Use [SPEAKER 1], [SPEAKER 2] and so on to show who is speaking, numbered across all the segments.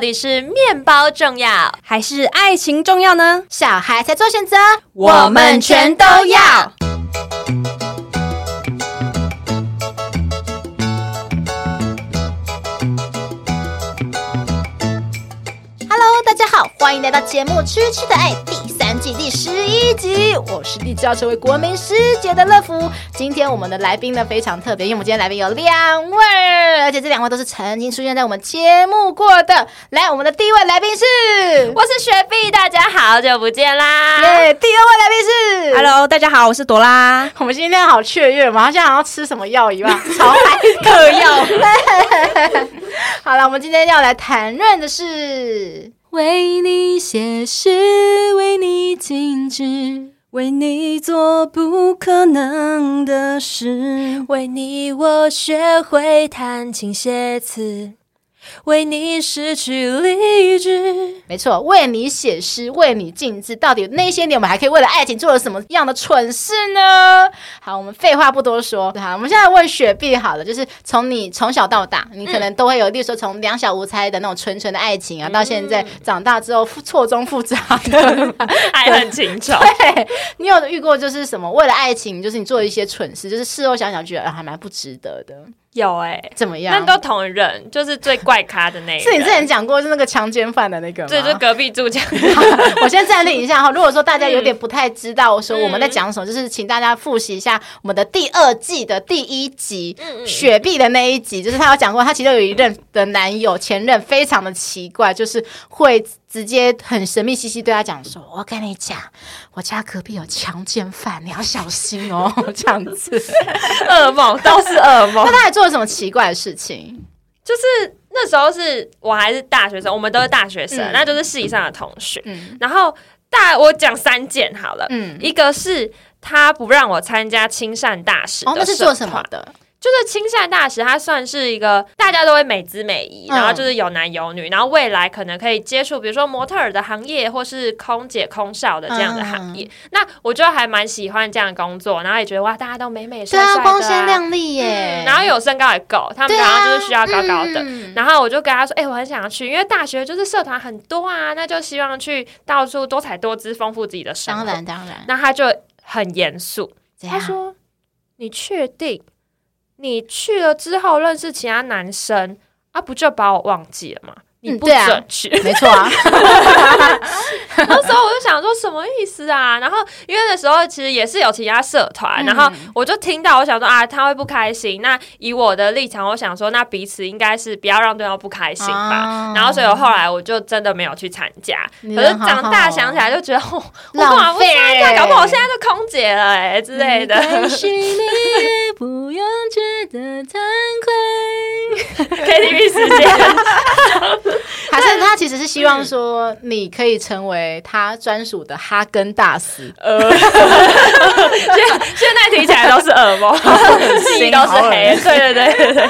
[SPEAKER 1] 底是面包重要，
[SPEAKER 2] 还是爱情重要呢？
[SPEAKER 3] 小孩才做选择，
[SPEAKER 1] 我们全都要。
[SPEAKER 3] Hello，大家好，欢迎来到节目《吃吃的爱》第三季第十一集。我是立志要成为国民师姐的乐福。今天我们的来宾呢非常特别，因为我们今天来宾有两位，而且这两位都是曾经出现在我们节目过的。来，我们的第一位来宾是，
[SPEAKER 1] 我是雪碧，大家好久不见啦！
[SPEAKER 3] 耶，第二位来宾是
[SPEAKER 2] ，Hello，大家好，我是朵拉。
[SPEAKER 3] 我们今天好雀跃嘛，好像要吃什么药一样，超嗨
[SPEAKER 1] 嗑药。
[SPEAKER 3] 好了，我们今天要来谈论的是。
[SPEAKER 2] 为你写诗，为你静止，为你做不可能的事，
[SPEAKER 1] 为你我学会弹琴写词。为你失去理智，
[SPEAKER 3] 没错，为你写诗，为你静止，到底那些年我们还可以为了爱情做了什么样的蠢事呢？好，我们废话不多说，好，我们现在问雪碧好了，就是从你从小到大，你可能都会有，例如说从两小无猜的那种纯纯的爱情啊，嗯、到现在长大之后错综复杂的
[SPEAKER 1] 爱恨情仇，
[SPEAKER 3] 对，你有遇过就是什么为了爱情，就是你做一些蠢事，就是事后想想觉得还蛮不值得的。
[SPEAKER 1] 有哎、欸，
[SPEAKER 3] 怎么样？
[SPEAKER 1] 那都同人，就是最怪咖的那个。
[SPEAKER 3] 是你之前讲过，是那个强奸犯的那个吗？
[SPEAKER 1] 对，就隔壁住家。
[SPEAKER 3] 我先暂停一下哈。如果说大家有点不太知道，说我们在讲什么，嗯、就是请大家复习一下我们的第二季的第一集，嗯、雪碧的那一集，就是他有讲过，他其中有一任的男友前任非常的奇怪，就是会。直接很神秘兮兮对他讲说：“我跟你讲，我家隔壁有强奸犯，你要小心哦。”这样子，
[SPEAKER 1] 噩梦都是噩梦。
[SPEAKER 3] 那他还做了什么奇怪的事情？
[SPEAKER 1] 就是那时候是我还是大学生，我们都是大学生，嗯、那就是系上的同学。嗯、然后大我讲三件好了，嗯，一个是他不让我参加亲善大使，
[SPEAKER 3] 哦，那是做什么的？
[SPEAKER 1] 就是亲善大使，他算是一个大家都会美姿美仪，然后就是有男有女，然后未来可能可以接触，比如说模特儿的行业，或是空姐、空少的这样的行业。那我就还蛮喜欢这样的工作，然后也觉得哇，大家都美美帅帅的，对啊，
[SPEAKER 3] 光鲜亮丽耶。
[SPEAKER 1] 然后有身高也够，他们然后就是需要高高的。然后我就跟他说，哎，我很想要去，因为大学就是社团很多啊，那就希望去到处多彩多姿，丰富自己的生活。
[SPEAKER 3] 当然，当然。
[SPEAKER 1] 那他就很严肃，他说：“你确定？”你去了之后认识其他男生啊，不就把我忘记了吗？你不准去，
[SPEAKER 3] 嗯啊、没错啊。
[SPEAKER 1] 那时候我就想说什么意思啊？然后因为那时候其实也是有其他社团，嗯、然后我就听到，我想说啊，他会不开心。那以我的立场，我想说，那彼此应该是不要让对方不开心吧。哦、然后所以我后来我就真的没有去参加。可是长大想起来就觉得，哦、我干嘛不参加？搞不好我现在就空姐了哎、欸、之类的。
[SPEAKER 2] 不用觉得惭愧。
[SPEAKER 1] KTV 时间。
[SPEAKER 3] 还是他其实是希望说，你可以成为他专属的哈根大斯。呃，现
[SPEAKER 1] 现在听起来都是耳膜，心都是黑。对对对对对。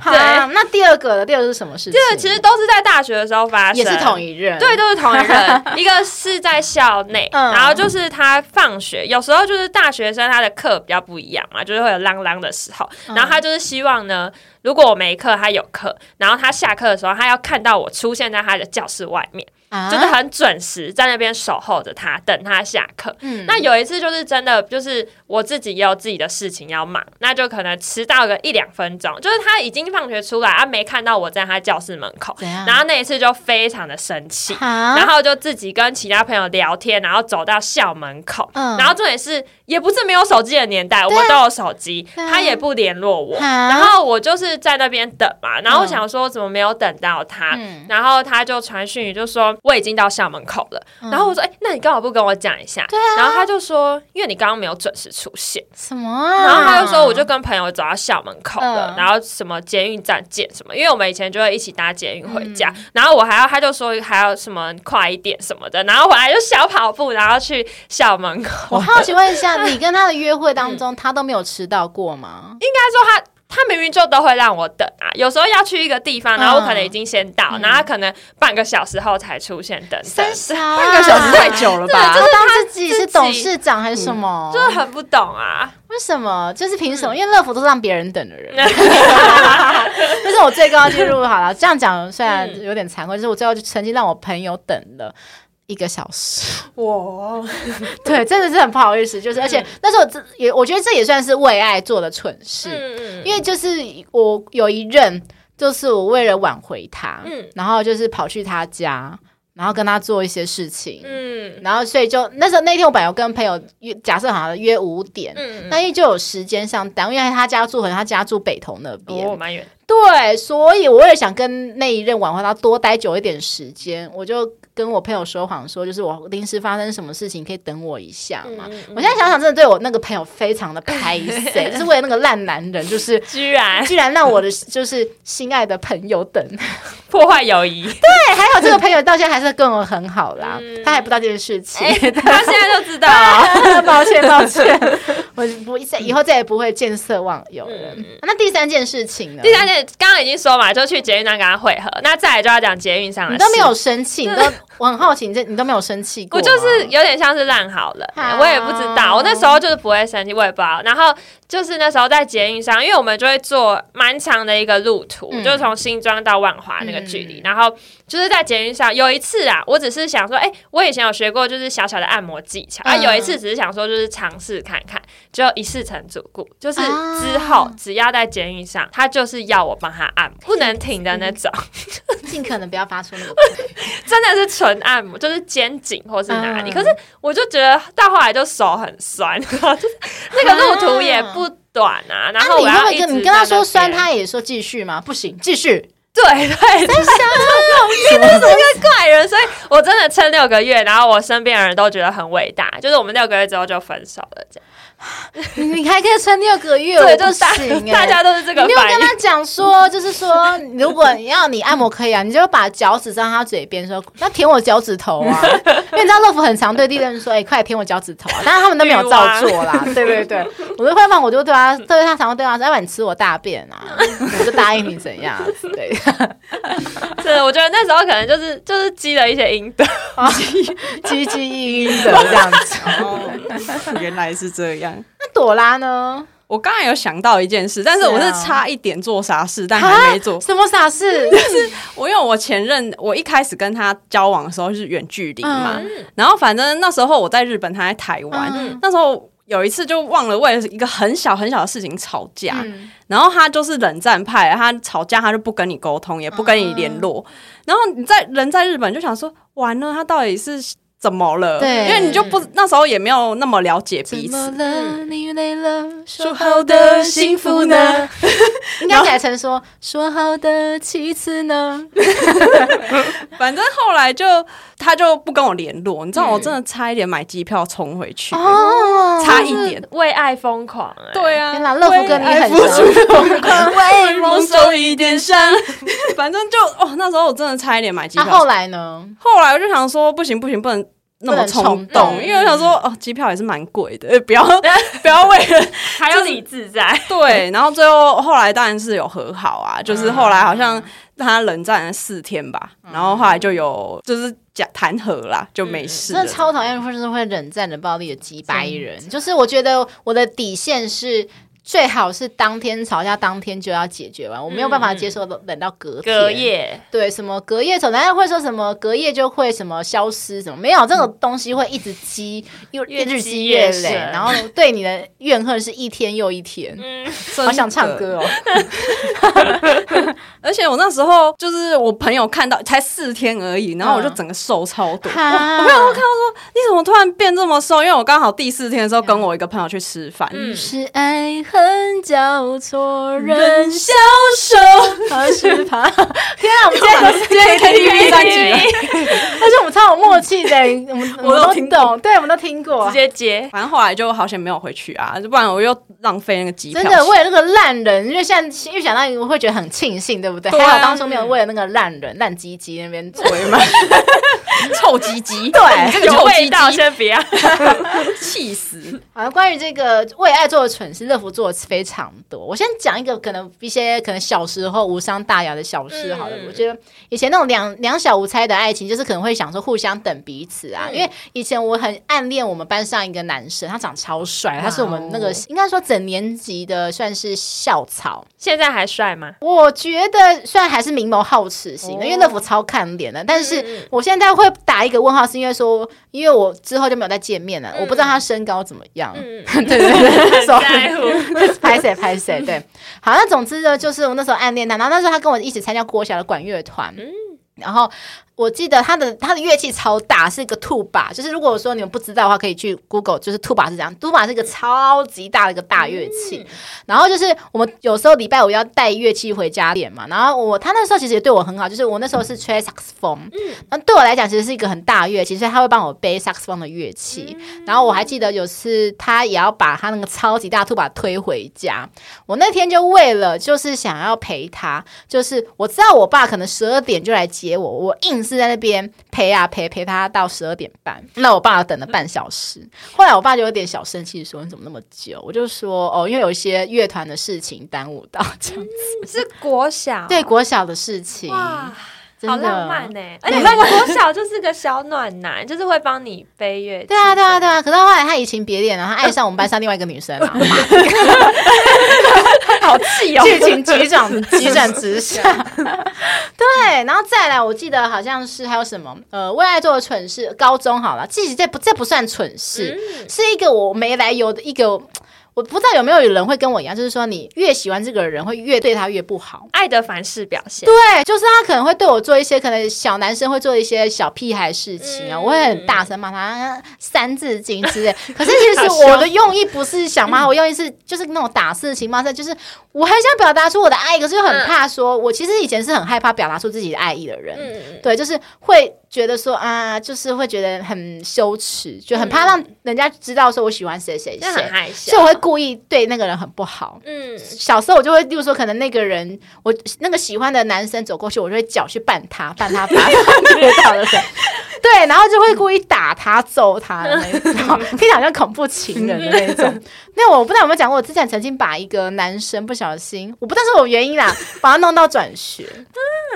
[SPEAKER 3] 好，那第二个的第二个是什么事情？
[SPEAKER 1] 对，其实都是在大学的时候发生，
[SPEAKER 3] 也是同一任。
[SPEAKER 1] 对，都是同一任。一个是在校内，然后就是他放学，有时候就是大学生他的课比较不一样嘛，就是会有啷啷的时候，然后他就是希望呢。如果我没课，他有课，然后他下课的时候，他要看到我出现在他的教室外面。啊、就是很准时在那边守候着他，等他下课。嗯，那有一次就是真的，就是我自己也有自己的事情要忙，那就可能迟到个一两分钟。就是他已经放学出来，他没看到我在他教室门口，然后那一次就非常的生气，啊、然后就自己跟其他朋友聊天，然后走到校门口，嗯、然后重点是也不是没有手机的年代，我们都有手机，啊、他也不联络我，啊、然后我就是在那边等嘛，然后我想说怎么没有等到他，嗯、然后他就传讯就说。我已经到校门口了，嗯、然后我说：“哎、欸，那你干嘛不跟我讲一下？”对啊、然后他就说：“因为你刚刚没有准时出现。”
[SPEAKER 3] 什么、啊？
[SPEAKER 1] 然后他就说：“我就跟朋友走到校门口了，嗯、然后什么捷运站见什么？因为我们以前就会一起搭捷运回家。嗯、然后我还要，他就说还要什么快一点什么的。然后我还就小跑步，然后去校门口。
[SPEAKER 3] 我好奇问一下，你跟他的约会当中，嗯、他都没有迟到过吗？
[SPEAKER 1] 应该说他。他明明就都会让我等啊，有时候要去一个地方，然后我可能已经先到，嗯、然后他可能半个小时后才出现等等，
[SPEAKER 3] 等、啊、
[SPEAKER 2] 半个小时太久了吧？
[SPEAKER 3] 就是他自己是董事长还是什么？
[SPEAKER 1] 就是很不懂啊。
[SPEAKER 3] 为什么？就是凭什么？因为乐福都是让别人等的人。这是我最高纪录。好了，这样讲虽然有点惭愧，就是我最后就曾经让我朋友等了一个小时。哇，对，真的是很不好意思。就是而且那时候这也，我觉得这也算是为爱做的蠢事。因为就是我有一任，就是我为了挽回他，然后就是跑去他家。然后跟他做一些事情，嗯，然后所以就那时候那天我本来有跟朋友约，假设好像约五点，嗯，那因为就有时间上单，因为他家住，可能他家住北投那边，
[SPEAKER 1] 哦，蛮远。
[SPEAKER 3] 对，所以我也想跟那一任挽回他多待久一点时间，我就。跟我朋友说谎说，就是我临时发生什么事情，可以等我一下嘛？嗯嗯、我现在想想，真的对我那个朋友非常的拍 谢，就是为了那个烂男人，就是
[SPEAKER 1] 居然
[SPEAKER 3] 居然让我的就是心爱的朋友等，
[SPEAKER 1] 破坏友谊。
[SPEAKER 3] 对，还好这个朋友到现在还是跟我很好啦，嗯、他还不知道这件事情，欸、
[SPEAKER 1] 他现在就知道。
[SPEAKER 3] 抱歉，抱歉，我不以后再也不会见色忘友了。那第三件事情呢？
[SPEAKER 1] 第三件刚刚已经说嘛，就去捷运站跟他会合。那再来就要讲捷运上的，
[SPEAKER 3] 你都没有生气，你都。我很好奇，你这你都没有生气过？
[SPEAKER 1] 我就是有点像是烂好了，我也不知道。我那时候就是不会生气，我也不知道。然后就是那时候在捷运上，因为我们就会坐蛮长的一个路途，嗯、就是从新庄到万华那个距离。嗯、然后就是在捷运上，有一次啊，我只是想说，哎、欸，我以前有学过，就是小小的按摩技巧。嗯、啊，有一次只是想说，就是尝试看看，就一试成主顾。就是之后只要在捷运上，他就是要我帮他按摩，不能停的那种，
[SPEAKER 3] 尽可能不要发出那个，
[SPEAKER 1] 真的是纯。按摩就是肩颈或是哪里，嗯、可是我就觉得到后来就手很酸，就是那个路途也不短啊。然后我要跟
[SPEAKER 3] 你跟他说酸，他也说继续吗？不行，继续。
[SPEAKER 1] 对对，真的真的是个怪人，所以我真的撑六个月，然后我身边的人都觉得很伟大，就是我们六个月之后就分手了这样。
[SPEAKER 3] 你还可以撑六个月，
[SPEAKER 1] 对，就行。大家都是这个。
[SPEAKER 3] 你有跟他讲说，就是说，如果你要你按摩可以啊，你就把脚趾在他嘴边说，那舔我脚趾头啊。因为你知道乐福很常对地震说，哎，快舔我脚趾头啊。但是他们都没有照做啦。对对对，我就会放，我就对他，对他常常对他说，要不然你吃我大便啊，我就答应你怎样？对。
[SPEAKER 1] 是，我觉得那时候可能就是就是积了一些阴德，
[SPEAKER 3] 积 积积阴阴德这样子。
[SPEAKER 2] 哦，原来是这样。
[SPEAKER 3] 那朵拉呢？
[SPEAKER 2] 我刚才有想到一件事，但是我是差一点做傻事，但还没做。
[SPEAKER 3] 什么傻事？
[SPEAKER 2] 就是我因为我前任，我一开始跟他交往的时候是远距离嘛，嗯、然后反正那时候我在日本，他在台湾。嗯、那时候有一次就忘了为了一个很小很小的事情吵架，嗯、然后他就是冷战派，他吵架他就不跟你沟通，也不跟你联络。嗯、然后你在人在日本就想说，完了，他到底是？怎么了？对，因为你就不那时候也没有那么了解彼此。怎么了？你累了？说好的幸福呢？
[SPEAKER 3] 应该改成说说好的其次呢？
[SPEAKER 2] 反正后来就他就不跟我联络，你知道我真的差一点买机票冲回去哦，差一点
[SPEAKER 1] 为爱疯狂哎！
[SPEAKER 2] 对啊，
[SPEAKER 3] 天哪，乐福哥你很
[SPEAKER 2] 疯狂，为梦受一点伤。反正就哦，那时候我真的差一点买机票。
[SPEAKER 3] 后来呢？
[SPEAKER 2] 后来我就想说，不行不行，不能。那么冲动，因为我想说，哦，机票也是蛮贵的，不要 不要为了
[SPEAKER 1] 还要你自在。
[SPEAKER 2] 对，然后最后后来当然是有和好啊，就是后来好像他冷战了四天吧，然后后来就有就是讲谈和啦，就没事。
[SPEAKER 3] 真的超讨厌或者是会冷战的暴力的几百人，就是我觉得我的底线是。最好是当天吵架，当天就要解决完。我没有办法接受等到隔天。
[SPEAKER 1] 隔夜，
[SPEAKER 3] 对，什么隔夜吵，大家会说什么隔夜就会什么消失，什么没有这种东西会一直积，又日积月累，然后对你的怨恨是一天又一天。嗯，好想唱歌哦。
[SPEAKER 2] 而且我那时候就是我朋友看到才四天而已，然后我就整个瘦超多。我朋友看到说，你怎么突然变这么瘦？因为我刚好第四天的时候跟我一个朋友去吃饭。
[SPEAKER 3] 嗯，是爱恨交错人消瘦，何时怕？天啊，我们 今天今天 KTV 三集了，而且我们超有默契的，我们我们都听懂，对，我们都听过，
[SPEAKER 1] 直接接。
[SPEAKER 2] 反正后来就好险没有回去啊，不然我又浪费那个机票。
[SPEAKER 3] 真的为了那个烂人，因为现在又想到，我会觉得很庆幸，对不对？还好当初没有为了那个烂人烂鸡鸡那边催嘛，
[SPEAKER 2] 臭鸡鸡，
[SPEAKER 3] 对，
[SPEAKER 1] 这个臭鸡鸡先不要，
[SPEAKER 2] 气死。
[SPEAKER 3] 好像关于这个为爱做的蠢事，乐福做的非常多。我先讲一个可能一些可能小时候无伤大雅的小事好了。嗯、我觉得以前那种两两小无猜的爱情，就是可能会想说互相等彼此啊。因为以前我很暗恋我们班上一个男生，他长超帅，他是我们那个应该说整年级的算是校草。
[SPEAKER 1] 现在还帅吗？
[SPEAKER 3] 我觉得虽然还是明眸皓齿型的，因为乐福超看脸的，但是我现在会打一个问号，是因为说，因为我之后就没有再见面了，我不知道他身高怎么样。嗯 对对对，
[SPEAKER 1] 很在乎，
[SPEAKER 3] 拍谁拍谁，对。好，那总之呢，就是我那时候暗恋他，然后那时候他跟我一起参加国小的管乐团，嗯，然后。我记得他的他的乐器超大，是一个 tuba，就是如果说你们不知道的话，可以去 Google，就是 tuba 是这样，tuba 是一个超级大的一个大乐器。嗯、然后就是我们有时候礼拜五要带乐器回家练嘛，然后我他那时候其实也对我很好，就是我那时候是吹萨克斯风，嗯，那对我来讲其实是一个很大乐器，所以他会帮我背萨克斯风的乐器。嗯、然后我还记得有次他也要把他那个超级大 tuba 推回家，我那天就为了就是想要陪他，就是我知道我爸可能十二点就来接我，我硬。是在那边陪啊陪陪他到十二点半，那我爸等了半小时。后来我爸就有点小生气，说：“你怎么那么久？”我就说：“哦，因为有一些乐团的事情耽误到这样子。”
[SPEAKER 1] 是国小，
[SPEAKER 3] 对国小的事情。
[SPEAKER 1] 好浪漫呢、欸，而且那个 国小就是个小暖男，就是会帮你背乐器。
[SPEAKER 3] 对啊，对啊，对啊。可是后来他移情别恋，然后他爱上我们班上另外一个女生了，
[SPEAKER 1] 好气哦！
[SPEAKER 3] 剧情急转急转直下。对，然后再来，我记得好像是还有什么呃，为爱做的蠢事。高中好了，其实这不这不算蠢事，嗯、是一个我没来由的一个。我不知道有没有人会跟我一样，就是说你越喜欢这个人，会越对他越不好。
[SPEAKER 1] 爱的反式表现，
[SPEAKER 3] 对，就是他可能会对我做一些可能小男生会做一些小屁孩事情啊，嗯、我会很大声骂他三字经之类。可是其实我的用意不是想骂，我用意是就是那种打事情骂是，就是我很想表达出我的爱，可是又很怕说，我其实以前是很害怕表达出自己的爱意的人，嗯、对，就是会。觉得说啊，就是会觉得很羞耻，就很怕让人家知道说我喜欢谁谁谁，
[SPEAKER 1] 很害羞，
[SPEAKER 3] 所以我会故意对那个人很不好。嗯，小时候我就会，例如说，可能那个人我那个喜欢的男生走过去，我就会脚去绊他，绊他，把他跌倒的时候，对，然后就会故意打他、揍他的那种，听起像恐怖情人的那种。那我不知道有没有讲过，我之前曾经把一个男生不小心，我不知道是我原因啦，把他弄到转学，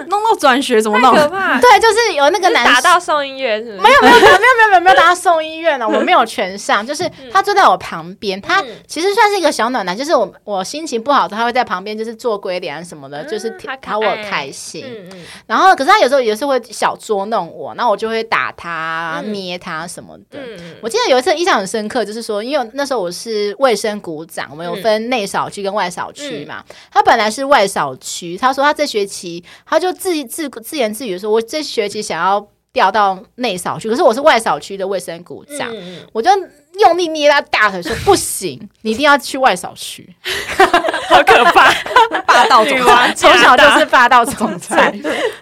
[SPEAKER 2] 弄到转学怎么弄？
[SPEAKER 1] 可怕！
[SPEAKER 3] 对，就是有那个男。
[SPEAKER 1] 打到送医院是是？
[SPEAKER 3] 没有没有没有没有没有没有打到送医院了，我没有全上，就是他坐在我旁边，他其实算是一个小暖男，就是我我心情不好的，他会在旁边就是做鬼脸什么的，就是讨我开心。然后可是他有时候也是会小捉弄我，那我就会打他、捏他什么的。我记得有一次印象很深刻，就是说，因为那时候我是卫生股长，我们有分内扫区跟外扫区嘛。他本来是外扫区，他说他这学期他就自自自言自语说，我这学期想要。调到内扫区，可是我是外扫区的卫生股长，嗯、我就用力捏他大腿说：“不行，你一定要去外扫区。”
[SPEAKER 1] 好可怕，
[SPEAKER 2] 霸道总裁，
[SPEAKER 3] 从小就是霸道总裁。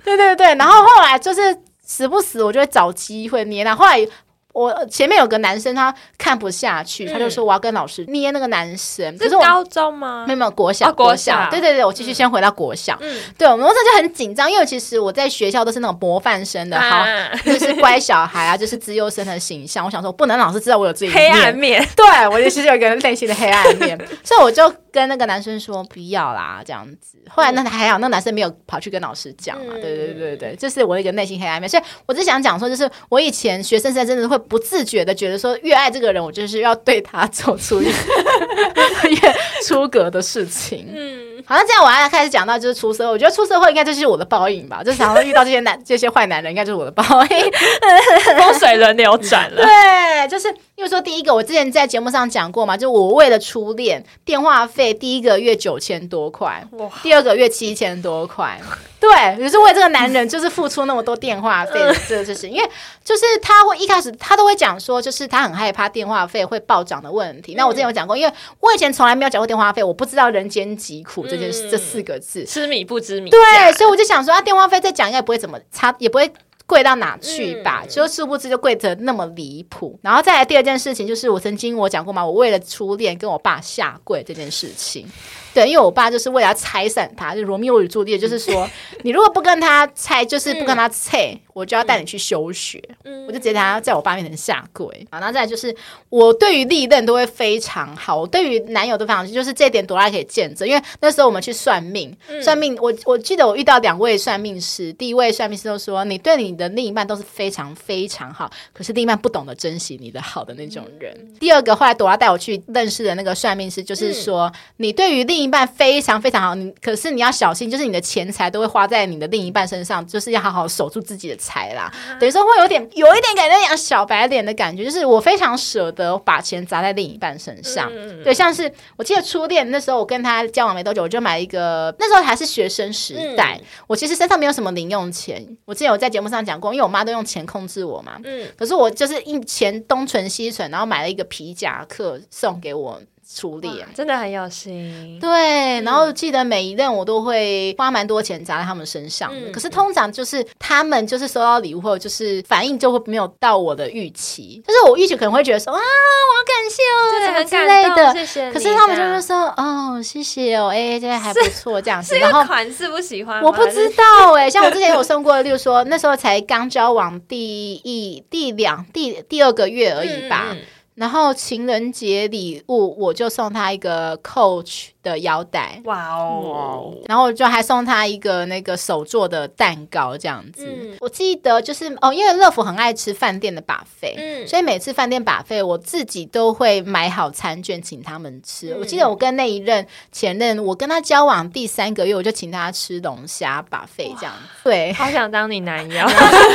[SPEAKER 3] 对对对，然后后来就是死不死，我就会找机会捏他。后来。我前面有个男生，他看不下去，他就说我要跟老师捏那个男生。
[SPEAKER 1] 是高中吗？
[SPEAKER 3] 没有没有，国小国小。对对对，我继续先回到国小。嗯，对，我们那时候就很紧张，因为其实我在学校都是那种模范生的，好，就是乖小孩啊，就是资优生的形象。我想说，不能老师知道我有这一面，
[SPEAKER 1] 黑暗面。
[SPEAKER 3] 对，我其实有一个内心的黑暗面，所以我就跟那个男生说不要啦，这样子。后来那还好，那个男生没有跑去跟老师讲嘛。对对对对对，这是我一个内心黑暗面。所以我只想讲说，就是我以前学生时代真的会。不自觉的觉得说，越爱这个人，我就是要对他做出越 越出格的事情。嗯，好像这样，我要开始讲到就是出社会，我觉得出社会应该就是我的报应吧，就是常常遇到这些男这些坏男人，应该就是我的报应，
[SPEAKER 1] 风水轮流转了。
[SPEAKER 3] 对，就是因为说第一个，我之前在节目上讲过嘛，就我为了初恋，电话费第一个月九千多块，哇，第二个月七千多块。对，也是为这个男人，就是付出那么多电话费，这个就是因为，就是他会一开始他都会讲说，就是他很害怕电话费会暴涨的问题。那我之前有讲过，因为我以前从来没有讲过电话费，我不知道人间疾苦这件事这四个字，
[SPEAKER 1] 吃米不知米。
[SPEAKER 3] 对，所以我就想说，啊，电话费再讲应该不会怎么差，也不会。贵到哪去吧？就殊不知就贵得那么离谱。然后再来第二件事情，就是我曾经我讲过嘛，我为了初恋跟我爸下跪这件事情。对，因为我爸就是为了要拆散他，就罗密欧与朱丽叶，就是说 你如果不跟他拆，就是不跟他拆，我就要带你去休学。我就直接他在我爸面前下跪。啊，然后再就是我对于历任都会非常好，我对于男友都非常，就是这点朵拉可以见证。因为那时候我们去算命，算命，我我记得我遇到两位算命师，第一位算命师都说你对你。的另一半都是非常非常好，可是另一半不懂得珍惜你的好的那种人。嗯、第二个，后来朵拉带我去认识的那个算命师，就是说，嗯、你对于另一半非常非常好，你可是你要小心，就是你的钱财都会花在你的另一半身上，就是要好好守住自己的财啦。啊、等于说会有点有一点感觉像小白脸的感觉，就是我非常舍得把钱砸在另一半身上。嗯、对，像是我记得初恋那时候，我跟他交往没多久，我就买一个，那时候还是学生时代，嗯、我其实身上没有什么零用钱。我之前有在节目上讲过，因为我妈都用钱控制我嘛。嗯。可是我就是一钱东存西存，然后买了一个皮夹克送给我。处理啊
[SPEAKER 1] 真的很有心，
[SPEAKER 3] 对。然后记得每一任我都会花蛮多钱砸在他们身上的，可是通常就是他们就是收到礼物后，就是反应就会没有到我的预期。就是我预期可能会觉得说啊，我好感谢哦，什么之类的。谢谢。可是他们就是说哦，谢谢哦，哎，这个还不错，这样子。然后
[SPEAKER 1] 款式不喜欢，
[SPEAKER 3] 我不知道哎。像我之前有送过，例如说那时候才刚交往第一、第两、第第二个月而已吧。然后情人节礼物，我就送他一个 Coach 的腰带，哇哦！然后就还送他一个那个手做的蛋糕，这样子。嗯、我记得就是哦，因为乐福很爱吃饭店的 buffet，嗯，所以每次饭店 buffet 我自己都会买好餐券请他们吃。嗯、我记得我跟那一任前任，我跟他交往第三个月，我就请他吃龙虾 buffet 这样子。对，
[SPEAKER 1] 好想当你男友，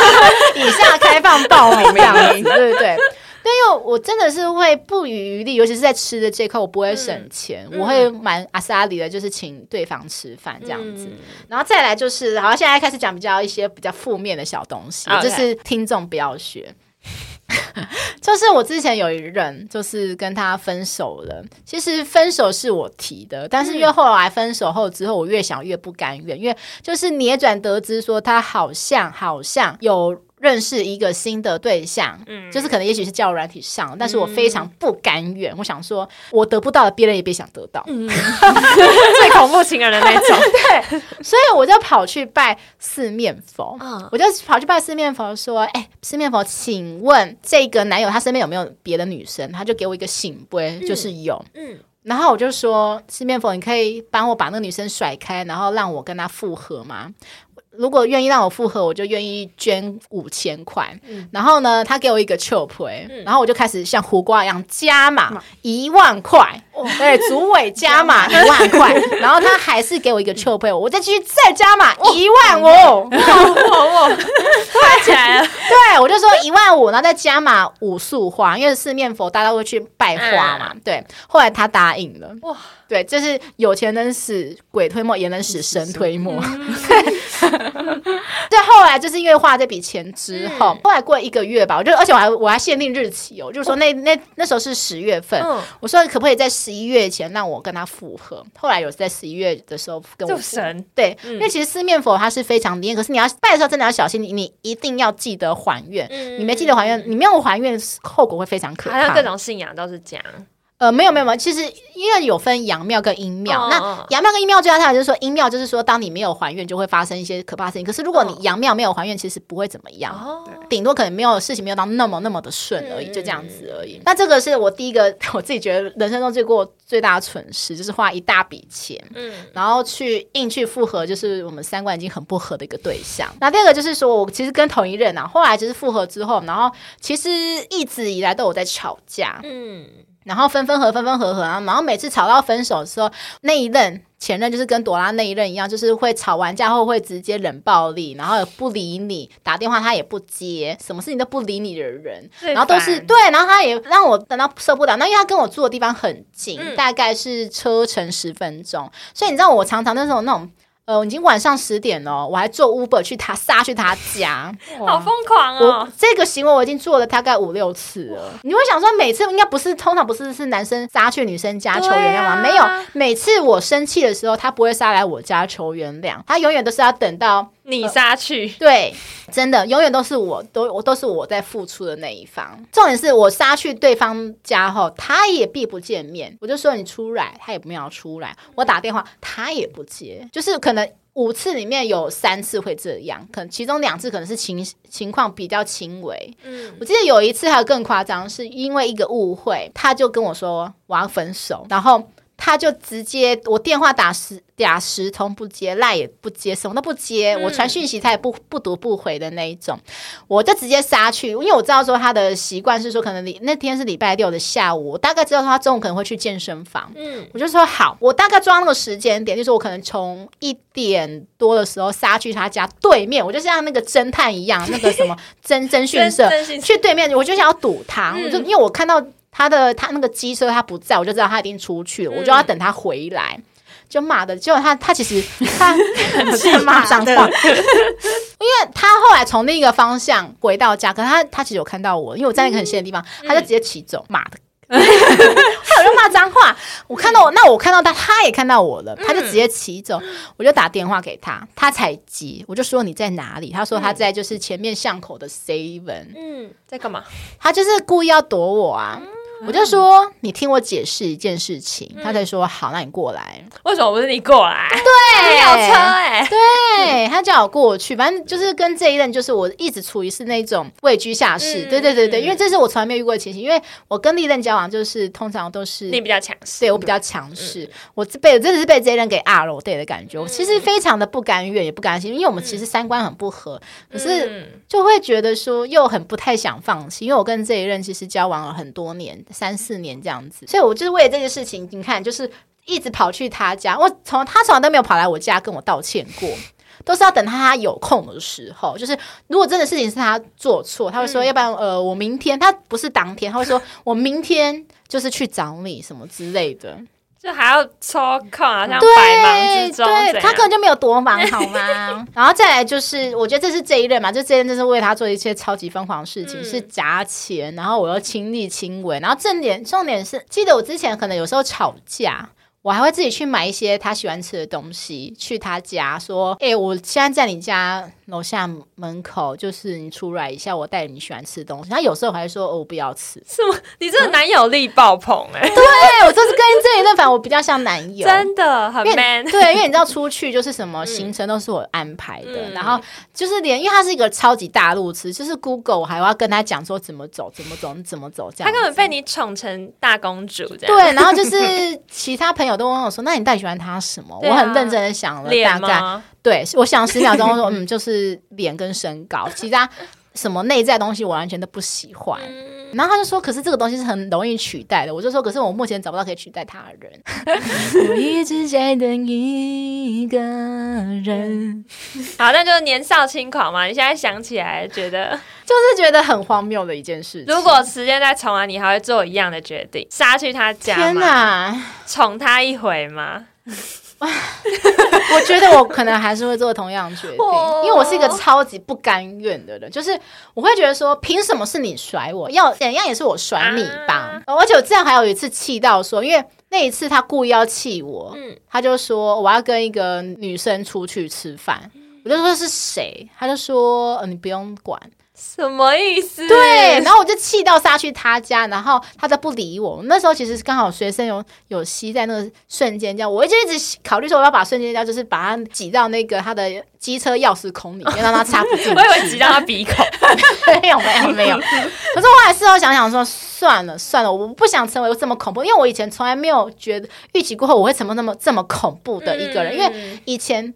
[SPEAKER 3] 以下开放报名 这样子，对不对？因为我真的是会不遗余力，尤其是在吃的这块，我不会省钱，嗯、我会蛮阿萨里的，就是请对方吃饭这样子。嗯、然后再来就是，好，现在开始讲比较一些比较负面的小东西就是听众不要学。就是我之前有一任，就是跟他分手了。其实分手是我提的，但是因为后来分手后之后，我越想越不甘愿，因为就是捏转得知说他好像好像有。认识一个新的对象，嗯，就是可能也许是交友软体上，但是我非常不甘愿。我想说，我得不到的，别人也别想得到，嗯，
[SPEAKER 1] 最恐怖情人的那种。
[SPEAKER 3] 对，所以我就跑去拜四面佛，我就跑去拜四面佛，说：“哎，四面佛，请问这个男友他身边有没有别的女生？”他就给我一个醒杯，就是有，嗯。然后我就说：“四面佛，你可以帮我把那个女生甩开，然后让我跟他复合吗？”如果愿意让我复合，我就愿意捐五千块。嗯、然后呢，他给我一个秋葵，嗯、然后我就开始像胡瓜一样加码一万块。哦、对，主委加码 一万块，然后他还是给我一个秋葵，我再继续再加码一万五。哇哇，
[SPEAKER 1] 快起来了！
[SPEAKER 3] 对，我就说一万五，然后再加码五束花，因为四面佛大家都会去拜花嘛。嗯、对，后来他答应了。哇，对，就是有钱能使鬼推磨，也能使神推磨。对，后来就是因为花这笔钱之后，嗯、后来过了一个月吧，我就而且我还我还限定日期哦，就是说那那那时候是十月份，嗯、我说可不可以在十一月前让我跟他复合？后来有在十一月的时候跟我
[SPEAKER 1] 神
[SPEAKER 3] 对，嗯、因为其实四面佛它是非常灵验，可是你要拜的时候真的要小心，你你一定要记得还愿，嗯、你没记得还愿，你没有还愿，后果会非常可怕。
[SPEAKER 1] 好像各种信仰都是这样。
[SPEAKER 3] 呃，没有没有没有，其实因为有分阳庙跟阴庙，哦、那阳庙跟阴庙最大差别就是说，阴庙就是说，当你没有还愿，就会发生一些可怕事情。可是如果你阳庙没有还愿，其实不会怎么样，哦、顶多可能没有事情没有到那么那么的顺而已，嗯、就这样子而已。那这个是我第一个我自己觉得人生中最过最大的蠢事，就是花一大笔钱，嗯，然后去硬去复合，就是我们三观已经很不合的一个对象。那第二个就是说我其实跟同一任啊，后来就是复合之后，然后其实一直以来都有在吵架，嗯。然后分分合分分合合啊，然后每次吵到分手的时候，那一任前任就是跟朵拉那一任一样，就是会吵完架后会直接冷暴力，然后也不理你，打电话他也不接，什么事情都不理你的人，然后都是对，然后他也让我等到受不了，那因为他跟我住的地方很近，嗯、大概是车程十分钟，所以你知道我常常那种那种。呃，已经晚上十点了，我还坐 Uber 去他杀去他家，
[SPEAKER 1] 好疯狂哦！
[SPEAKER 3] 这个行为我已经做了大概五六次了。你会想说，每次应该不是，通常不是是男生杀去女生家求原谅吗？啊、没有，每次我生气的时候，他不会杀来我家求原谅，他永远都是要等到。
[SPEAKER 1] 你杀去、
[SPEAKER 3] 呃，对，真的永远都是我，都我都是我在付出的那一方。重点是我杀去对方家后，他也避不见面。我就说你出来，他也没有出来。我打电话，他也不接。就是可能五次里面有三次会这样，可能其中两次可能是情情况比较轻微。嗯，我记得有一次还有更夸张，是因为一个误会，他就跟我说我要分手，然后。他就直接我电话打十打十通不接，赖也不接，什么都不接。嗯、我传讯息他也不不读不回的那一种，我就直接杀去，因为我知道说他的习惯是说，可能礼那天是礼拜六的下午，我大概知道说他中午可能会去健身房。嗯，我就说好，我大概抓那个时间点，就是我可能从一点多的时候杀去他家对面，我就像那个侦探一样，那个什么 侦侦讯社去对面，我就想要堵他，嗯、我就因为我看到。他的他那个机车他不在，我就知道他已经出去了，嗯、我就要等他回来，就骂的，结果他他其实他在骂脏话，因为他后来从另一个方向回到家，可是他他其实有看到我，因为我在那个很远的地方，嗯、他就直接骑走，骂的。他有就骂脏话，我看到我，那我看到他，他也看到我了，他就直接骑走，我就打电话给他，他才接，我就说你在哪里？他说他在就是前面巷口的 Seven，
[SPEAKER 1] 嗯，在干嘛？
[SPEAKER 3] 他就是故意要躲我啊。我就说，你听我解释一件事情，他才说好，那你过来。
[SPEAKER 1] 为什么不是你过来？
[SPEAKER 3] 对，
[SPEAKER 1] 有车哎，
[SPEAKER 3] 对，他叫我过去，反正就是跟这一任，就是我一直处于是那种位居下士。对对对对，因为这是我从来没有遇过的情形，因为我跟历任交往，就是通常都是
[SPEAKER 1] 你比较强势，
[SPEAKER 3] 对我比较强势，我被真的是被这一任给压了我，对的感觉，我其实非常的不甘愿，也不甘心，因为我们其实三观很不合，可是就会觉得说又很不太想放弃，因为我跟这一任其实交往了很多年。三四年这样子，所以我就是为了这件事情，你看，就是一直跑去他家。我从他从来都没有跑来我家跟我道歉过，都是要等他有空的时候。就是如果真的事情是他做错，他会说，要不然呃，我明天他不是当天，他会说 我明天就是去找你什么之类的。
[SPEAKER 1] 就还要抽空啊，像百忙之中，
[SPEAKER 3] 对，对他根本就没有多忙，好吗？然后再来就是，我觉得这是这一任嘛，就这一任就是为他做一些超级疯狂的事情，嗯、是砸钱，然后我又亲力亲为，然后重点重点是，记得我之前可能有时候吵架。我还会自己去买一些他喜欢吃的东西，去他家说：“哎、欸，我现在在你家楼下门口，就是你出来一下，我带你喜欢吃的东西。”他有时候还会说：“哦，我不要吃。”
[SPEAKER 1] 什么？你这个男友力爆棚哎、欸！
[SPEAKER 3] 对，我就是跟这一任，反正我比较像男友，
[SPEAKER 1] 真的很 man。
[SPEAKER 3] 对，因为你知道出去就是什么行程都是我安排的，嗯、然后就是连，因为他是一个超级大路痴，就是 Google 我还要跟他讲说怎么走，怎么走，怎么走这样。
[SPEAKER 1] 他根本被你宠成大公主这样。
[SPEAKER 3] 对，然后就是其他朋友。都问我说：“那你到底喜欢他什么？”啊、我很认真的想了大概，吗对，我想十秒钟，我说：“嗯，就是脸跟身高，其他什么内在东西我完全都不喜欢。嗯”然后他就说：“可是这个东西是很容易取代的。”我就说：“可是我目前找不到可以取代他的人。”我一直在等一个人。
[SPEAKER 1] 好，那就是年少轻狂嘛。你现在想起来，觉得
[SPEAKER 3] 就是觉得很荒谬的一件事。
[SPEAKER 1] 如果时间再重来，你还会做一样的决定，杀去他家吗？
[SPEAKER 3] 天哪，
[SPEAKER 1] 宠他一回吗？
[SPEAKER 3] 我觉得我可能还是会做同样决定，因为我是一个超级不甘愿的人，就是我会觉得说，凭什么是你甩我，要怎样也是我甩你吧。而且我这样还有一次气到说，因为那一次他故意要气我，他就说我要跟一个女生出去吃饭，我就说是谁，他就说呃你不用管。
[SPEAKER 1] 什么意思？
[SPEAKER 3] 对，然后我就气到杀去他家，然后他都不理我。那时候其实刚好学生有有吸在那个瞬间胶，我就一直考虑说我要把瞬间胶就是把它挤到那个他的机车钥匙孔里面，让他插不进去。
[SPEAKER 1] 我以为挤到他鼻孔，
[SPEAKER 3] 没有没有没有。可是后来事后想想说，算了算了，我不想成为这么恐怖，因为我以前从来没有觉得预期过后我会成为那么这么恐怖的一个人，嗯、因为以前。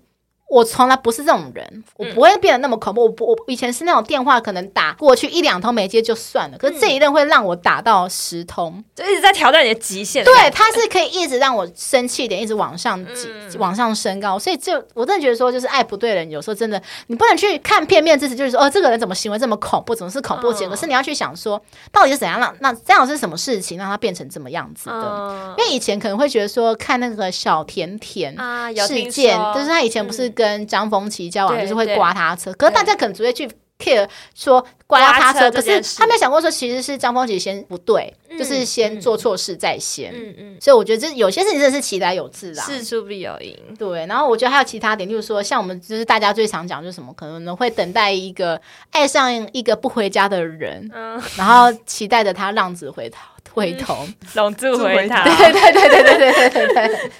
[SPEAKER 3] 我从来不是这种人，我不会变得那么恐怖。我不，我以前是那种电话可能打过去一两通没接就算了，可是这一任会让我打到十通，
[SPEAKER 1] 就一直在挑战你的极限。
[SPEAKER 3] 对，他是可以一直让我生气点，一直往上挤，往上升高。所以就我真的觉得说，就是爱不对人，有时候真的你不能去看片面之词，就是说哦，这个人怎么行为这么恐怖，怎么是恐怖情人？可是你要去想说，到底是怎样让那这样是什么事情让他变成这么样子的？因为以前可能会觉得说，看那个小甜甜事件，就是他以前不是。跟张丰琪交往就是会刮他车，可是大家可能只会去 care 说刮他车，车可是他没有想过说其实是张丰琪先不对，嗯、就是先做错事在先。嗯嗯，所以我觉得这有些事情真的是其来有自啦，
[SPEAKER 1] 事出必有因。
[SPEAKER 3] 对，然后我觉得还有其他点，就是说像我们就是大家最常讲就是什么，可能会等待一个爱上一个不回家的人，嗯、然后期待着他浪子回头回头，
[SPEAKER 1] 龙、嗯、住回头。
[SPEAKER 3] 对对对对对对对对对。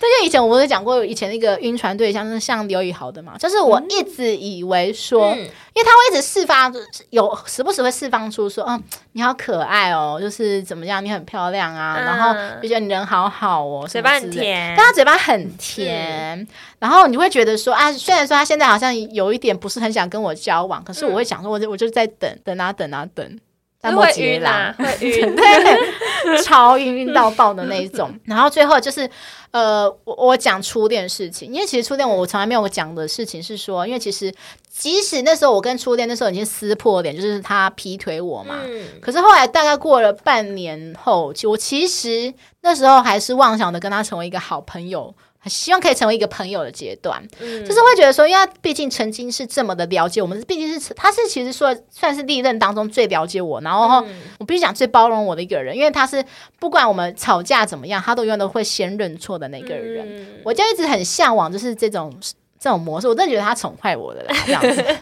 [SPEAKER 3] 对，就以前我不是讲过，以前那个晕船对象是像刘以豪的嘛，就是我一直以为说，嗯、因为他会一直释放，有时不时会释放出说，嗯，你好可爱哦，就是怎么样，你很漂亮啊，嗯、然后就觉得你人好好哦，
[SPEAKER 1] 嘴巴很甜，
[SPEAKER 3] 但他嘴巴很甜，嗯、然后你会觉得说啊，虽然说他现在好像有一点不是很想跟我交往，可是我会想说，我就我就在等等啊等啊等。
[SPEAKER 1] 会晕啦，会晕，
[SPEAKER 3] 对，超晕晕到爆的那一种。然后最后就是，呃，我我讲初恋事情，因为其实初恋我我从来没有讲的事情是说，因为其实即使那时候我跟初恋那时候已经撕破脸，就是他劈腿我嘛，嗯、可是后来大概过了半年后，我其实那时候还是妄想的跟他成为一个好朋友。希望可以成为一个朋友的阶段，嗯、就是会觉得说，因为他毕竟曾经是这么的了解我们，毕竟是他是其实说算是历任当中最了解我，然后我必须讲最包容我的一个人，因为他是不管我们吵架怎么样，他都永远都会先认错的那个人。嗯、我就一直很向往，就是这种这种模式，我真的觉得他宠坏我的了，这样子。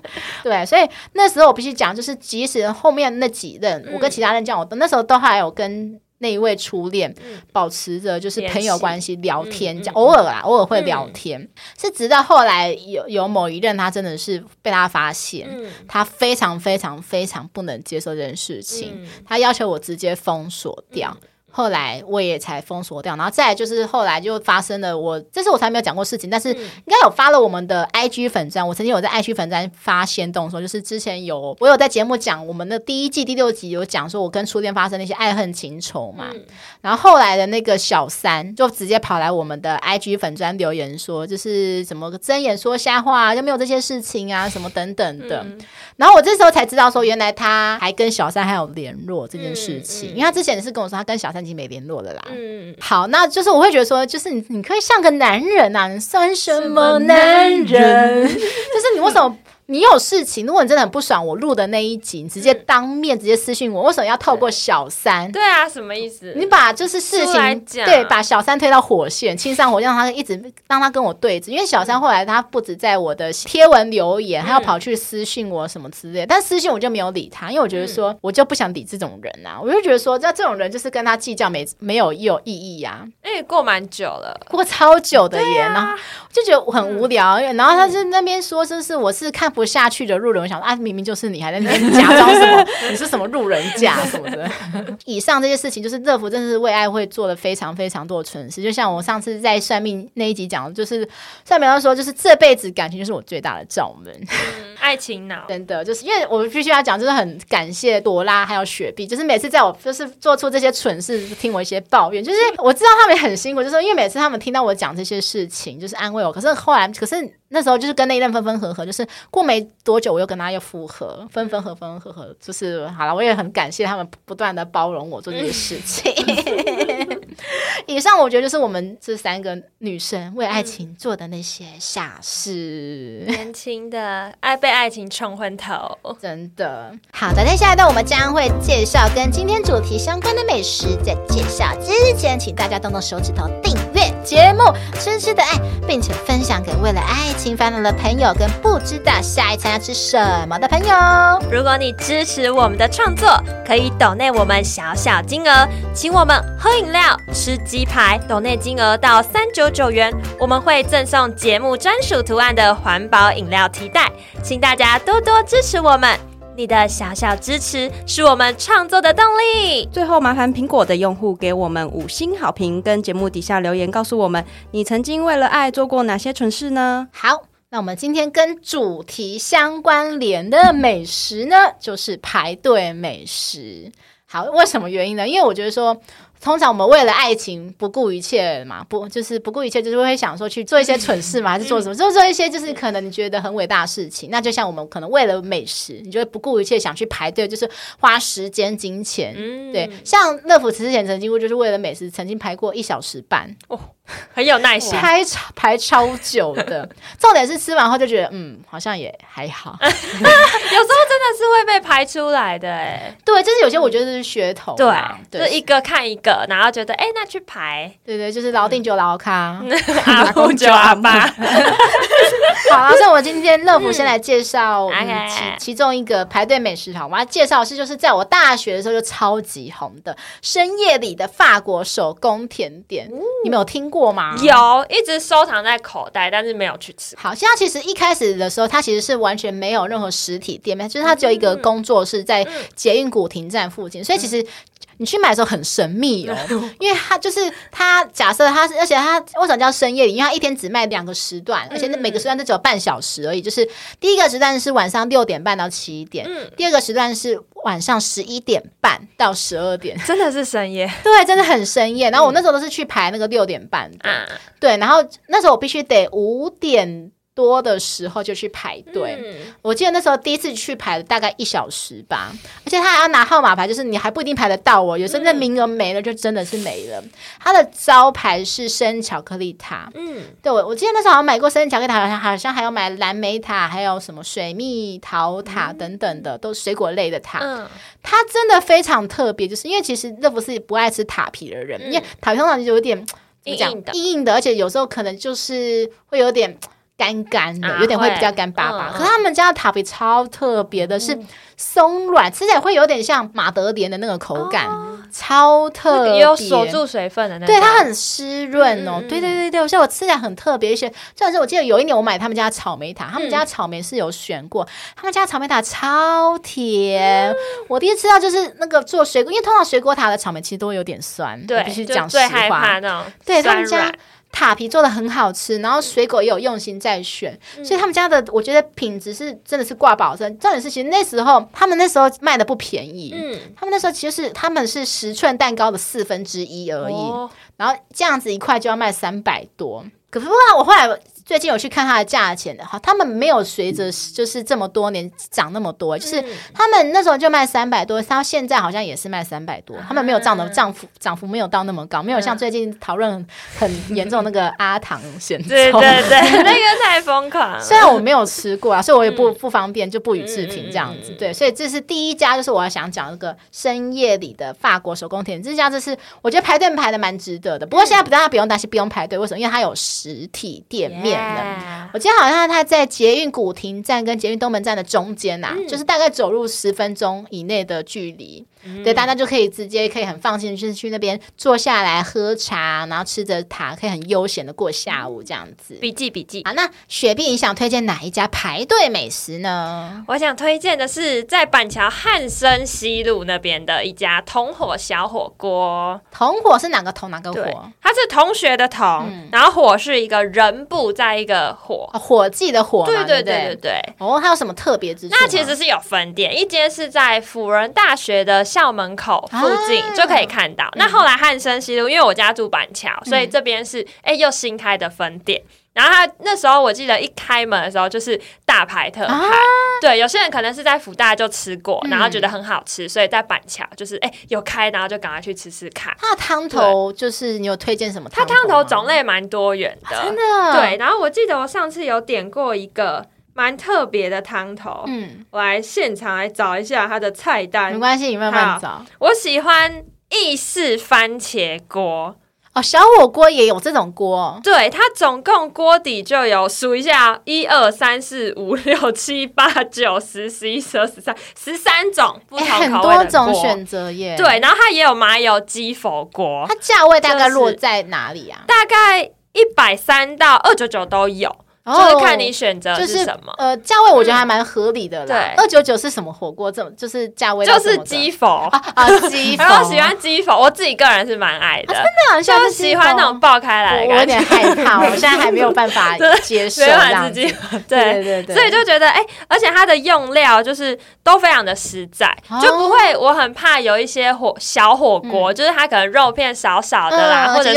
[SPEAKER 3] 对，所以那时候我必须讲，就是即使后面那几任，嗯、我跟其他人讲，我那时候都还有跟。那一位初恋，保持着就是朋友关系，聊天，讲偶尔啦，偶尔会聊天。是直到后来有有某一任，他真的是被他发现，他非常非常非常不能接受这件事情，他要求我直接封锁掉。后来我也才封锁掉，然后再来就是后来就发生了我，我这是我才没有讲过事情，但是应该有发了我们的 IG 粉砖，我曾经有在 IG 粉砖发先动说，就是之前有我有在节目讲我们的第一季第六集有讲说我跟初恋发生那些爱恨情仇嘛，嗯、然后后来的那个小三就直接跑来我们的 IG 粉专留言说，就是什么睁眼说瞎话，就没有这些事情啊，什么等等的，嗯、然后我这时候才知道说，原来他还跟小三还有联络这件事情，因为他之前是跟我说他跟小三。没联络了啦。嗯，好，那就是我会觉得说，就是你，你可以像个男人呐、啊，你算什么男人？男人 就是你为什么？你有事情，如果你真的很不爽，我录的那一集，你直接当面直接私信我，为什么要透过小三？
[SPEAKER 1] 对啊，什么意思？
[SPEAKER 3] 你把就是事情对，把小三推到火线，亲上火，让他一直让他跟我对峙。因为小三后来他不止在我的贴文留言，他要跑去私信我什么之类，但私信我就没有理他，因为我觉得说我就不想理这种人啊，我就觉得说这这种人就是跟他计较没没有有意义呀。哎，过蛮久了，过超久的耶，然后就觉得很无聊，然后他就那边说就是我是看。不下去的路人，我想啊，明明就是你，还在那边假装什么？你是什么路人甲什么的？以上这些事情，就是乐福真的是为爱会做了非常非常多的蠢事。就像我上次在算命那一集讲的，就是算命说，就是这辈子感情就是我最大的罩门。嗯、爱情脑，真的就是因为我们必须要讲，就是很感谢朵拉还有雪碧，就是每次在我就是做出这些蠢事，听我一些抱怨，就是我知道他们很辛苦，就是因为每次他们听到我讲这些事情，就是安慰我。可是后来，可是。那时候就是跟那一任分分合合，就是过没多久，我又跟他又复合，分分合分合合，就是好了。我也很感谢他们不断的包容我做这些事情。以上我觉得就是我们这三个女生为爱情做的那些傻事，年轻的爱被爱情冲昏头，真的。好的，那下一段我们将会介绍跟今天主题相关的美食，在介绍之前，请大家动动手指头订阅节目《吃吃的爱》，并且分享给为了爱情烦恼的朋友，跟不知道下一餐要吃什么的朋友。如果你支持我们的创作，可以抖内我们小小金额，请我们喝饮料、吃鸡排，抖内金额到三九九元，我们会赠送节目专属图案的环保饮料提袋，请大家多多支持我们。你的小小支持是我们创作的动力。最后，麻烦苹果的用户给我们五星好评，跟节目底下留言，告诉我们你曾经为了爱做过哪些蠢事呢？好，那我们今天跟主题相关联的美食呢，就是排队美食。好，为什么原因呢？因为我觉得说。通常我们为了爱情不顾一切嘛，不就是不顾一切，就是会想说去做一些蠢事嘛，还是做什么？就做一些就是可能你觉得很伟大的事情。那就像我们可能为了美食，你就会不顾一切想去排队，就是花时间金钱。嗯，对。像乐福之前曾经过，就是为了美食，曾经排过一小时半。哦，很有耐心，排超排超久的。重点是吃完后就觉得，嗯，好像也还好。有时候真的是会被排出来的，哎，对，就是有些我觉得是噱头，对，就一个看一个。
[SPEAKER 1] 个，然后觉得哎，那去排，
[SPEAKER 3] 对对，就是老定就老咖，
[SPEAKER 1] 阿公就阿爸。
[SPEAKER 3] 好了，所以我今天乐福先来介绍其其中一个排队美食好，我要介绍的是就是在我大学的时候就超级红的深夜里的法国手工甜点，你们有听过吗？
[SPEAKER 1] 有，一直收藏在口袋，但是没有去吃。
[SPEAKER 3] 好，现在其实一开始的时候，它其实是完全没有任何实体店面，就是它只有一个工作室在捷运古亭站附近，所以其实。你去买的时候很神秘哦，因为它就是它，假设它是，而且它为什么叫深夜里？因为它一天只卖两个时段，而且那每个时段都只有半小时而已。就是第一个时段是晚上六点半到七点，嗯，第二个时段是晚上十一点半到十二点，
[SPEAKER 1] 真的是深夜，
[SPEAKER 3] 对，真的很深夜。然后我那时候都是去排那个六点半的，嗯，对，然后那时候我必须得五点。多的时候就去排队，嗯，我记得那时候第一次去排了大概一小时吧，而且他还要拿号码牌，就是你还不一定排得到哦，有时候那名额没了就真的是没了。他的招牌是生巧克力塔，嗯，对，我我记得那时候好像买过生巧克力塔，好像好像还有买蓝莓塔，还有什么水蜜桃塔等等的，都是水果类的塔。嗯，它真的非常特别，就是因为其实乐芙是不爱吃塔皮的人，因为塔皮通常就有点硬硬的，而且有时候可能就是会有点。干干的，有点会比较干巴巴。可是他们家的塔皮超特别的，是松软，吃起来会有点像马德莲的那个口感，哦、超特别，
[SPEAKER 1] 有锁住水分的那种。
[SPEAKER 3] 对，它很湿润哦。嗯、对对对对，所以我吃起来很特别一些。这是我记得有一年我买他们家草莓塔，他们家草莓是有选过，嗯、他们家草莓塔超甜。嗯、我第一次吃到就是那个做水果，因为通常水果塔的草莓其实都有点酸，
[SPEAKER 1] 对，
[SPEAKER 3] 必
[SPEAKER 1] 须讲实话。
[SPEAKER 3] 对他们家。塔皮做的很好吃，然后水果也有用心在选，嗯、所以他们家的我觉得品质是真的是挂保证。重点是其实那时候他们那时候卖的不便宜，嗯，他们那时候其实是他们是十寸蛋糕的四分之一而已，哦、然后这样子一块就要卖三百多。可是不过我后来。最近有去看它的价钱的哈，他们没有随着就是这么多年涨那么多，就是他们那时候就卖三百多，到现在好像也是卖三百多，他们没有涨的涨幅涨幅没有到那么高，没有像最近讨论很严重那个阿唐咸粥，
[SPEAKER 1] 对对对，那个太疯狂了。
[SPEAKER 3] 虽然我没有吃过啊，所以我也不不方便就不予置评这样子。对，所以这是第一家，就是我要想讲那个深夜里的法国手工甜，这家就是我觉得排队排的蛮值得的。不过现在不大家不用担心不用排队，为什么？因为它有实体店面。我记得好像他在捷运古亭站跟捷运东门站的中间呐、啊，嗯、就是大概走路十分钟以内的距离。嗯、对，大家就可以直接可以很放心，就是去那边坐下来喝茶，然后吃着塔，可以很悠闲的过下午这样子。
[SPEAKER 1] 笔记笔记。
[SPEAKER 3] 啊，那雪碧，你想推荐哪一家排队美食呢？
[SPEAKER 1] 我想推荐的是在板桥汉生西路那边的一家同伙小火锅。
[SPEAKER 3] 同伙是哪个同哪个火？
[SPEAKER 1] 它是同学的同，嗯、然后火是一个人部在一个火，
[SPEAKER 3] 哦、伙计的伙。
[SPEAKER 1] 对对对对对。
[SPEAKER 3] 哦，它有什么特别之处？
[SPEAKER 1] 那其实是有分店，一间是在辅仁大学的。校门口附近就可以看到。啊、那后来汉生西路，因为我家住板桥，嗯、所以这边是哎、欸、又新开的分店。然后他那时候我记得一开门的时候就是大排特排，啊、对，有些人可能是在福大就吃过，然后觉得很好吃，嗯、所以在板桥就是哎、欸、有开，然后就赶快去吃吃看。
[SPEAKER 3] 它的汤头就是你有推荐什么汤？
[SPEAKER 1] 它汤头种类蛮多元的，
[SPEAKER 3] 啊、真的。
[SPEAKER 1] 对，然后我记得我上次有点过一个。蛮特别的汤头，嗯，我来现场来找一下它的菜单。
[SPEAKER 3] 没关系，你慢慢找。
[SPEAKER 1] 我喜欢意式番茄锅
[SPEAKER 3] 哦，小火锅也有这种锅。
[SPEAKER 1] 对，它总共锅底就有数一下，一二三四五六七八九十十一十二十三十三种不同口味的锅，很多种选择耶。对，然后它也有麻油鸡佛锅，
[SPEAKER 3] 它价位大概落在哪里啊？
[SPEAKER 1] 大概一百三到二九九都有。就是看你选择是什么，
[SPEAKER 3] 呃，价位我觉得还蛮合理的啦。对，二九九是什么火锅？这种就是价位
[SPEAKER 1] 就是鸡佛啊啊，鸡 佛。我喜欢鸡佛，我自己个人是蛮爱的。真的，就是喜欢那种爆开来的感觉。我有点害怕，我现在还没有办法 接受这样子。对对对，所以就觉得哎，而且它的用料就是都非常的实在，就不会我很怕有一些火小火锅，就是它可能肉片少少的啦，或者是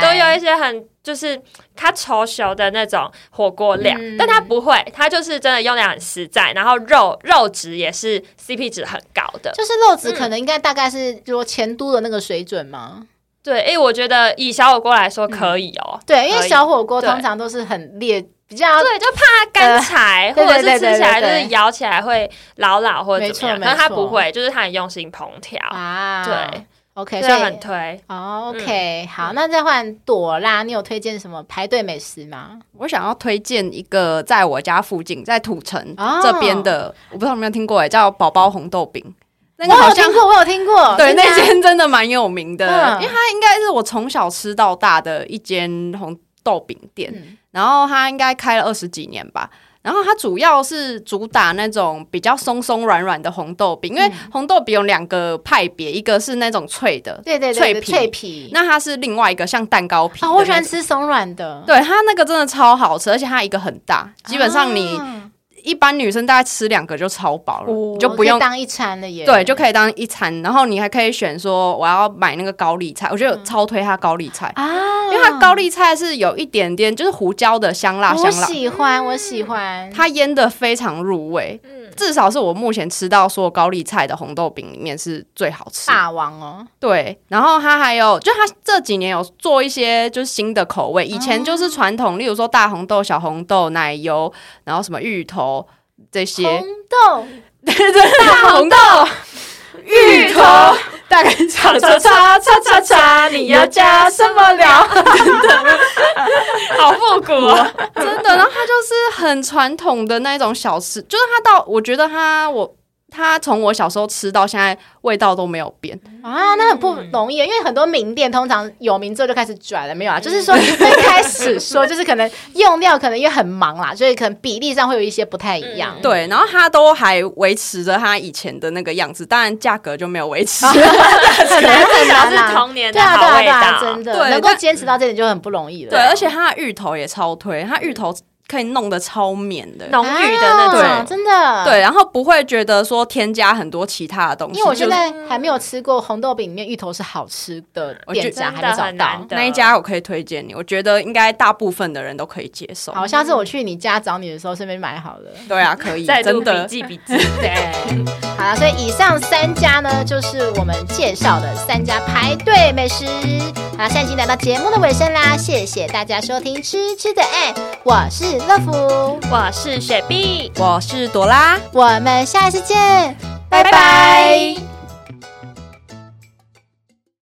[SPEAKER 1] 都有一些很。就是它稠熟的那种火锅料，嗯、但它不会，它就是真的用量很实在，然后肉肉质也是 CP 值很高的，
[SPEAKER 3] 就是肉质可能应该大概是说前都的那个水准吗？嗯、
[SPEAKER 1] 对，哎，我觉得以小火锅来说可以哦、喔嗯。
[SPEAKER 3] 对，因为小火锅通常都是很烈。比较
[SPEAKER 1] 对，就怕它干柴，或者是吃起来就是咬起来会老老或者怎么样，但它不会，就是它很用心烹调啊。对，
[SPEAKER 3] OK，
[SPEAKER 1] 所以很推。
[SPEAKER 3] 哦、OK，、嗯、好，那再换朵拉，你有推荐什么排队美食吗？
[SPEAKER 2] 我想要推荐一个在我家附近，在土城这边的，哦、我不知道有没有听过哎，叫宝宝红豆饼。那个、
[SPEAKER 3] 我有听过，我有听过。
[SPEAKER 2] 对，那间真的蛮有名的，嗯、因为它应该是我从小吃到大的一间红豆饼店，嗯、然后它应该开了二十几年吧。然后它主要是主打那种比较松松软软的红豆饼，因为红豆饼有两个派别，一个是那种脆的，
[SPEAKER 3] 对对对，脆皮，脆皮。
[SPEAKER 2] 那它是另外一个像蛋糕皮。
[SPEAKER 3] 哦，我喜欢吃松软的。
[SPEAKER 2] 对，它那个真的超好吃，而且它一个很大，基本上你。啊一般女生大概吃两个就超饱了，哦、就不用
[SPEAKER 3] 当一餐了耶。
[SPEAKER 2] 对，就可以当一餐。然后你还可以选说我要买那个高丽菜，我觉得超推它高丽菜啊，因为它高丽菜是有一点点就是胡椒的香辣香辣。
[SPEAKER 3] 我喜欢，我喜欢。
[SPEAKER 2] 它腌的非常入味。嗯至少是我目前吃到所有高丽菜的红豆饼里面是最好吃，
[SPEAKER 3] 大王哦。
[SPEAKER 2] 对，然后它还有，就它这几年有做一些就是新的口味，以前就是传统，例如说大红豆、小红豆、奶油，然后什么芋头这些。
[SPEAKER 3] 红豆，
[SPEAKER 2] 对对对，大红豆、芋头，大概叉叉叉叉叉叉，你要加什么料？
[SPEAKER 1] 好复古啊，
[SPEAKER 2] 真的。然后它就是很传统的那一种小吃，就是它到，我觉得它我。它从我小时候吃到现在，味道都没有变
[SPEAKER 3] 啊，那很不容易，因为很多名店通常有名之后就开始转了，没有啊？就是说一开始说，就是可能用料可能也很忙啦，所以可能比例上会有一些不太一样。
[SPEAKER 2] 嗯、对，然后它都还维持着它以前的那个样子，当然价格就没有维持，
[SPEAKER 3] 很难很难
[SPEAKER 1] 啦。童年的好味道，
[SPEAKER 3] 对啊对啊对啊，真的对能够坚持到这点就很不容易了。
[SPEAKER 2] 对，而且它的芋头也超推，它芋头。可以弄得超绵的，
[SPEAKER 1] 浓郁的那种，
[SPEAKER 3] 对真的
[SPEAKER 2] 对，然后不会觉得说添加很多其他的东西。
[SPEAKER 3] 因为我现在还没有吃过红豆饼里面芋头是好吃的店家，还没找到
[SPEAKER 2] 那一家，我可以推荐你。我觉得应该大部分的人都可以接受。
[SPEAKER 3] 好，下次我去你家找你的时候，顺便买好了。
[SPEAKER 2] 对啊，可以，
[SPEAKER 1] 真的笔记笔记。对，
[SPEAKER 3] 好了，所以以上三家呢，就是我们介绍的三家排队美食。好，现在已经来到节目的尾声啦，谢谢大家收听《吃吃的爱》，我是。乐福，
[SPEAKER 1] 我是雪碧，
[SPEAKER 2] 我是朵拉，
[SPEAKER 3] 我们下次见，拜拜。